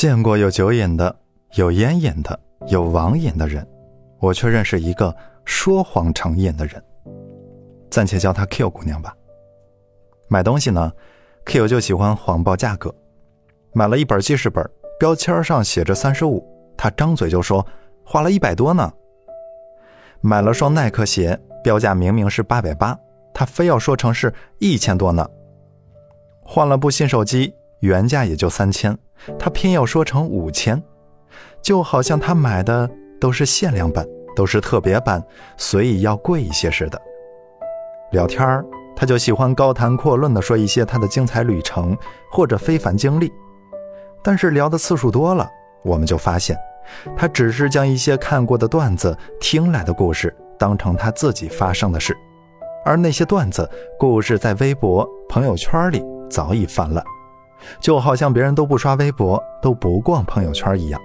见过有酒瘾的，有烟瘾的，有网瘾的人，我却认识一个说谎成瘾的人。暂且叫她 Q 姑娘吧。买东西呢，Q 就喜欢谎报价格。买了一本记事本，标签上写着三十五，她张嘴就说花了一百多呢。买了双耐克鞋，标价明明是八百八，她非要说成是一千多呢。换了部新手机，原价也就三千。他偏要说成五千，就好像他买的都是限量版，都是特别版，所以要贵一些似的。聊天儿，他就喜欢高谈阔论地说一些他的精彩旅程或者非凡经历。但是聊的次数多了，我们就发现，他只是将一些看过的段子、听来的故事当成他自己发生的事，而那些段子、故事在微博、朋友圈里早已泛滥。就好像别人都不刷微博，都不逛朋友圈一样。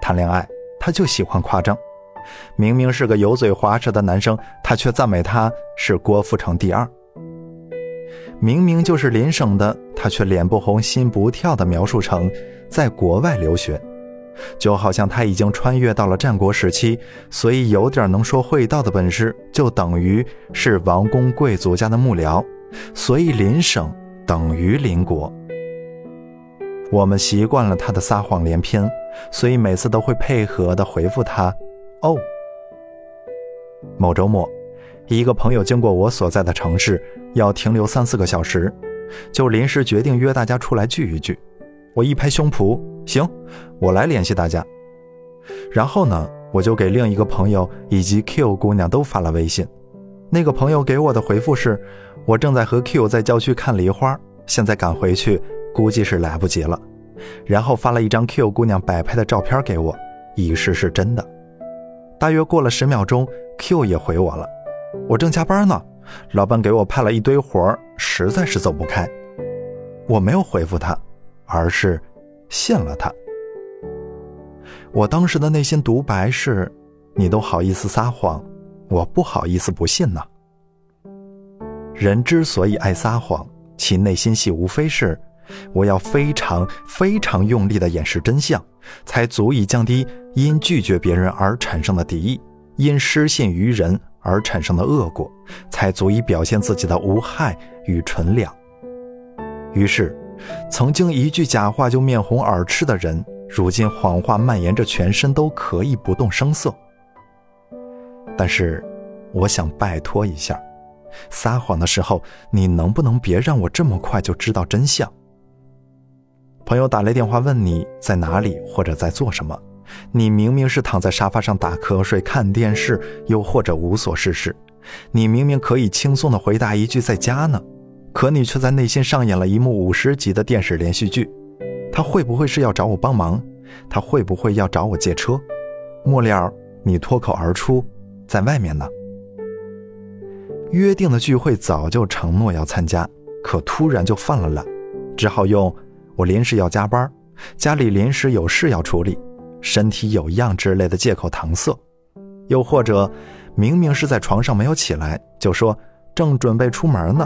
谈恋爱，他就喜欢夸张。明明是个油嘴滑舌的男生，他却赞美他是郭富城第二。明明就是邻省的，他却脸不红心不跳地描述成在国外留学。就好像他已经穿越到了战国时期，所以有点能说会道的本事，就等于是王公贵族家的幕僚，所以邻省等于邻国。我们习惯了他的撒谎连篇，所以每次都会配合的回复他。哦，某周末，一个朋友经过我所在的城市，要停留三四个小时，就临时决定约大家出来聚一聚。我一拍胸脯，行，我来联系大家。然后呢，我就给另一个朋友以及 Q 姑娘都发了微信。那个朋友给我的回复是：我正在和 Q 在郊区看梨花，现在赶回去。估计是来不及了，然后发了一张 Q 姑娘摆拍的照片给我，以示是真的。大约过了十秒钟，Q 也回我了。我正加班呢，老板给我派了一堆活实在是走不开。我没有回复他，而是信了他。我当时的内心独白是：你都好意思撒谎，我不好意思不信呢。人之所以爱撒谎，其内心戏无非是。我要非常非常用力地掩饰真相，才足以降低因拒绝别人而产生的敌意，因失信于人而产生的恶果，才足以表现自己的无害与纯良。于是，曾经一句假话就面红耳赤的人，如今谎话蔓延着全身都可以不动声色。但是，我想拜托一下，撒谎的时候，你能不能别让我这么快就知道真相？朋友打来电话问你在哪里或者在做什么，你明明是躺在沙发上打瞌睡看电视，又或者无所事事，你明明可以轻松的回答一句在家呢，可你却在内心上演了一幕五十集的电视连续剧。他会不会是要找我帮忙？他会不会要找我借车？末了，你脱口而出在外面呢。约定的聚会早就承诺要参加，可突然就犯了懒，只好用。我临时要加班，家里临时有事要处理，身体有恙之类的借口搪塞，又或者明明是在床上没有起来，就说正准备出门呢；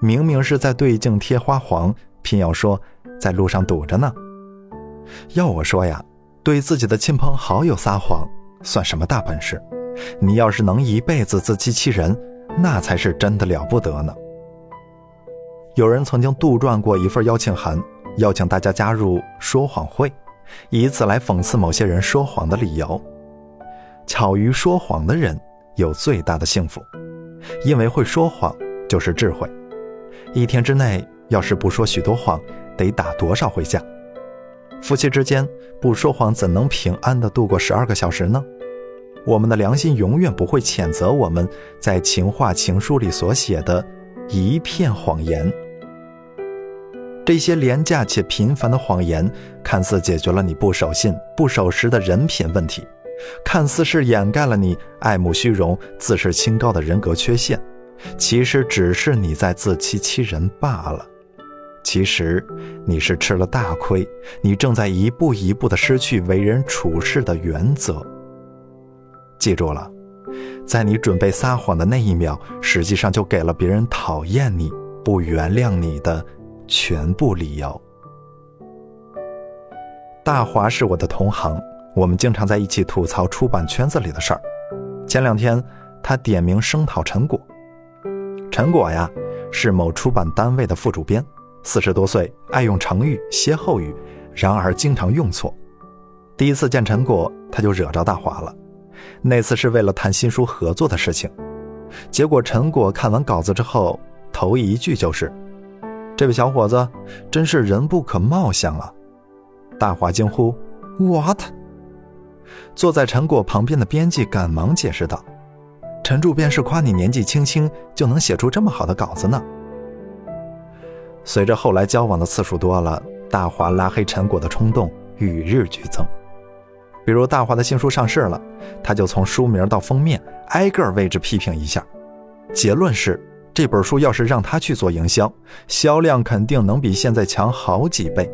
明明是在对镜贴花黄，偏要说在路上堵着呢。要我说呀，对自己的亲朋好友撒谎算什么大本事？你要是能一辈子自欺欺人，那才是真的了不得呢。有人曾经杜撰过一份邀请函。邀请大家加入说谎会，以此来讽刺某些人说谎的理由。巧于说谎的人有最大的幸福，因为会说谎就是智慧。一天之内要是不说许多谎，得打多少回架？夫妻之间不说谎，怎能平安的度过十二个小时呢？我们的良心永远不会谴责我们在情话情书里所写的一片谎言。这些廉价且频繁的谎言，看似解决了你不守信、不守时的人品问题，看似是掩盖了你爱慕虚荣、自视清高的人格缺陷，其实只是你在自欺欺人罢了。其实你是吃了大亏，你正在一步一步的失去为人处事的原则。记住了，在你准备撒谎的那一秒，实际上就给了别人讨厌你、不原谅你的。全部理由。大华是我的同行，我们经常在一起吐槽出版圈子里的事儿。前两天，他点名声讨陈果。陈果呀，是某出版单位的副主编，四十多岁，爱用成语、歇后语，然而经常用错。第一次见陈果，他就惹着大华了。那次是为了谈新书合作的事情，结果陈果看完稿子之后，头一句就是：“这位小伙子，真是人不可貌相啊！”大华惊呼：“What？” 坐在陈果旁边的编辑赶忙解释道：“陈主编是夸你年纪轻轻就能写出这么好的稿子呢。”随着后来交往的次数多了，大华拉黑陈果的冲动与日俱增。比如大华的新书上市了，他就从书名到封面挨个位置批评一下，结论是这本书要是让他去做营销，销量肯定能比现在强好几倍。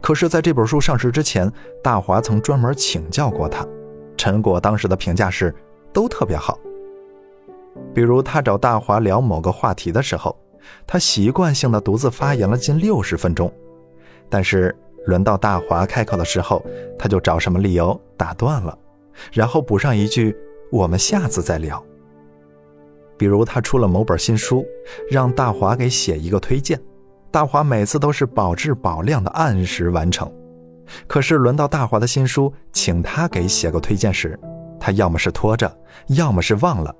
可是，在这本书上市之前，大华曾专门请教过他，陈果当时的评价是都特别好。比如他找大华聊某个话题的时候，他习惯性的独自发言了近六十分钟，但是。轮到大华开口的时候，他就找什么理由打断了，然后补上一句：“我们下次再聊。”比如他出了某本新书，让大华给写一个推荐，大华每次都是保质保量的按时完成。可是轮到大华的新书，请他给写个推荐时，他要么是拖着，要么是忘了，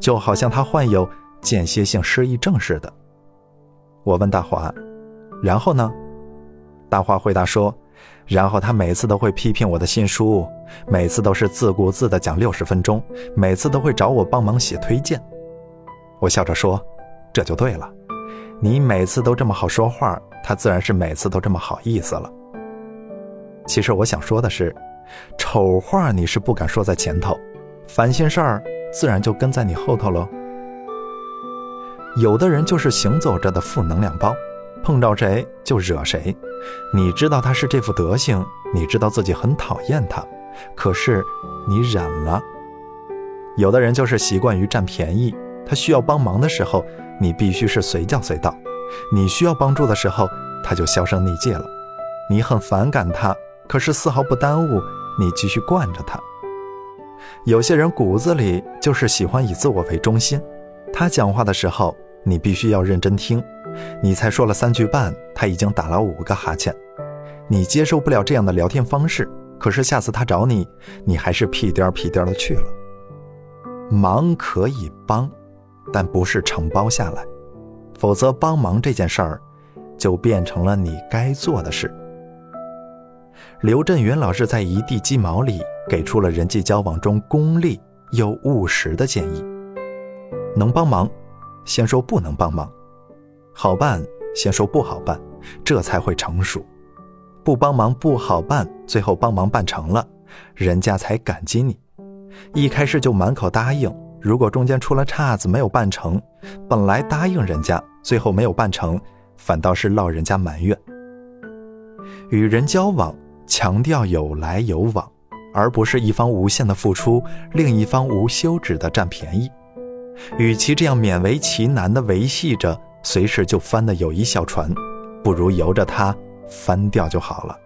就好像他患有间歇性失忆症似的。我问大华：“然后呢？”大华回答说：“然后他每次都会批评我的新书，每次都是自顾自的讲六十分钟，每次都会找我帮忙写推荐。”我笑着说：“这就对了，你每次都这么好说话，他自然是每次都这么好意思了。”其实我想说的是，丑话你是不敢说在前头，烦心事儿自然就跟在你后头喽。有的人就是行走着的负能量包。碰着谁就惹谁，你知道他是这副德行，你知道自己很讨厌他，可是你忍了。有的人就是习惯于占便宜，他需要帮忙的时候，你必须是随叫随到；你需要帮助的时候，他就销声匿迹了。你很反感他，可是丝毫不耽误你继续惯着他。有些人骨子里就是喜欢以自我为中心，他讲话的时候，你必须要认真听。你才说了三句半，他已经打了五个哈欠。你接受不了这样的聊天方式，可是下次他找你，你还是屁颠屁颠的去了。忙可以帮，但不是承包下来，否则帮忙这件事儿就变成了你该做的事。刘震云老师在《一地鸡毛》里给出了人际交往中功利又务实的建议：能帮忙，先说不能帮忙。好办，先说不好办，这才会成熟。不帮忙不好办，最后帮忙办成了，人家才感激你。一开始就满口答应，如果中间出了岔子没有办成，本来答应人家，最后没有办成，反倒是落人家埋怨。与人交往，强调有来有往，而不是一方无限的付出，另一方无休止的占便宜。与其这样勉为其难的维系着。随时就翻的友谊小船，不如由着它翻掉就好了。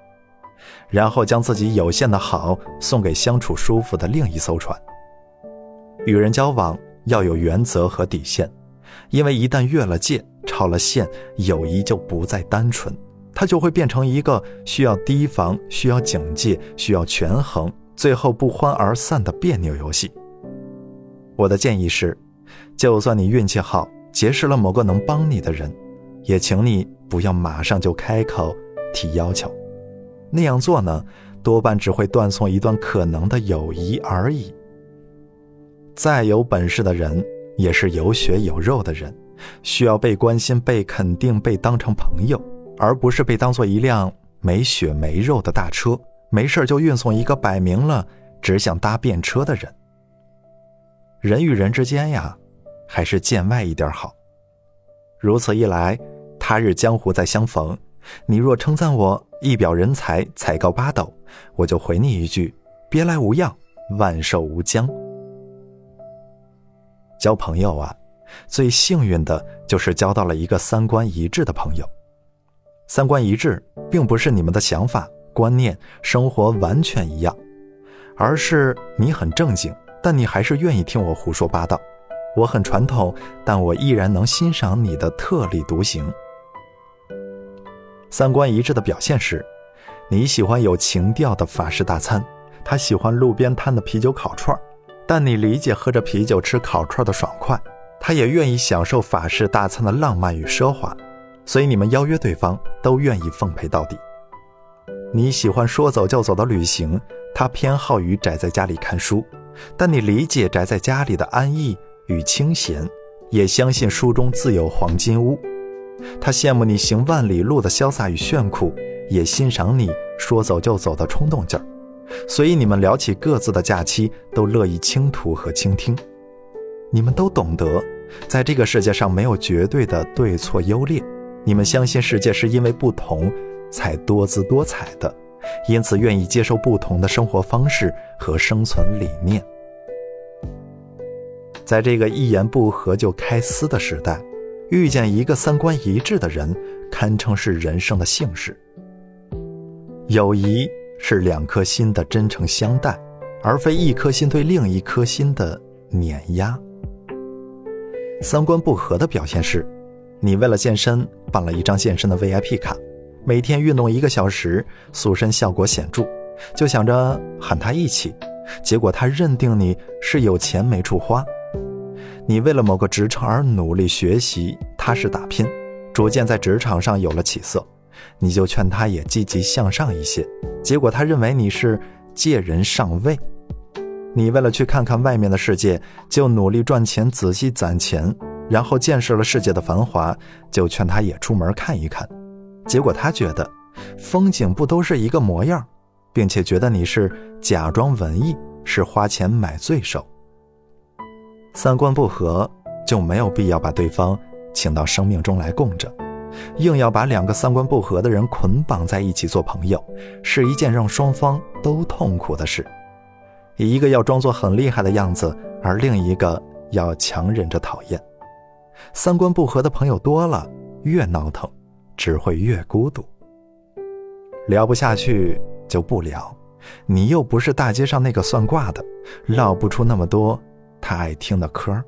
然后将自己有限的好送给相处舒服的另一艘船。与人交往要有原则和底线，因为一旦越了界、超了线，友谊就不再单纯，它就会变成一个需要提防、需要警戒、需要权衡，最后不欢而散的别扭游戏。我的建议是，就算你运气好。结识了某个能帮你的人，也请你不要马上就开口提要求，那样做呢，多半只会断送一段可能的友谊而已。再有本事的人，也是有血有肉的人，需要被关心、被肯定、被当成朋友，而不是被当做一辆没血没肉的大车，没事就运送一个摆明了只想搭便车的人。人与人之间呀。还是见外一点好。如此一来，他日江湖再相逢，你若称赞我一表人才、才高八斗，我就回你一句：别来无恙，万寿无疆。交朋友啊，最幸运的就是交到了一个三观一致的朋友。三观一致，并不是你们的想法观念、生活完全一样，而是你很正经，但你还是愿意听我胡说八道；我很传统，但我依然能欣赏你的特立独行。三观一致的表现是，你喜欢有情调的法式大餐，他喜欢路边摊的啤酒烤串儿但你理解喝着啤酒吃烤串的爽快，他也愿意享受法式大餐的浪漫与奢华，所以你们邀约对方都愿意奉陪到底。你喜欢说走就走的旅行，他偏好于宅在家里看书，但你理解宅在家里的安逸与清闲，也相信书中自有黄金屋。他羡慕你行万里路的潇洒与炫酷，也欣赏你说走就走的冲动劲儿，所以你们聊起各自的假期，都乐意倾吐和倾听。你们都懂得，在这个世界上没有绝对的对错优劣，你们相信世界是因为不同才多姿多彩的，因此愿意接受不同的生活方式和生存理念。在这个一言不合就开撕的时代。遇见一个三观一致的人，堪称是人生的幸事。友谊是两颗心的真诚相待，而非一颗心对另一颗心的碾压。三观不合的表现是，你为了健身办了一张健身的 VIP 卡，每天运动一个小时，塑身效果显著，就想着喊他一起，结果他认定你是有钱没处花。你为了某个职称而努力学习，踏实打拼，逐渐在职场上有了起色，你就劝他也积极向上一些。结果他认为你是借人上位。你为了去看看外面的世界，就努力赚钱，仔细攒钱，然后见识了世界的繁华，就劝他也出门看一看。结果他觉得风景不都是一个模样，并且觉得你是假装文艺，是花钱买罪受。三观不合就没有必要把对方请到生命中来供着，硬要把两个三观不合的人捆绑在一起做朋友，是一件让双方都痛苦的事。一个要装作很厉害的样子，而另一个要强忍着讨厌。三观不合的朋友多了，越闹腾，只会越孤独。聊不下去就不聊，你又不是大街上那个算卦的，唠不出那么多。他爱听的嗑儿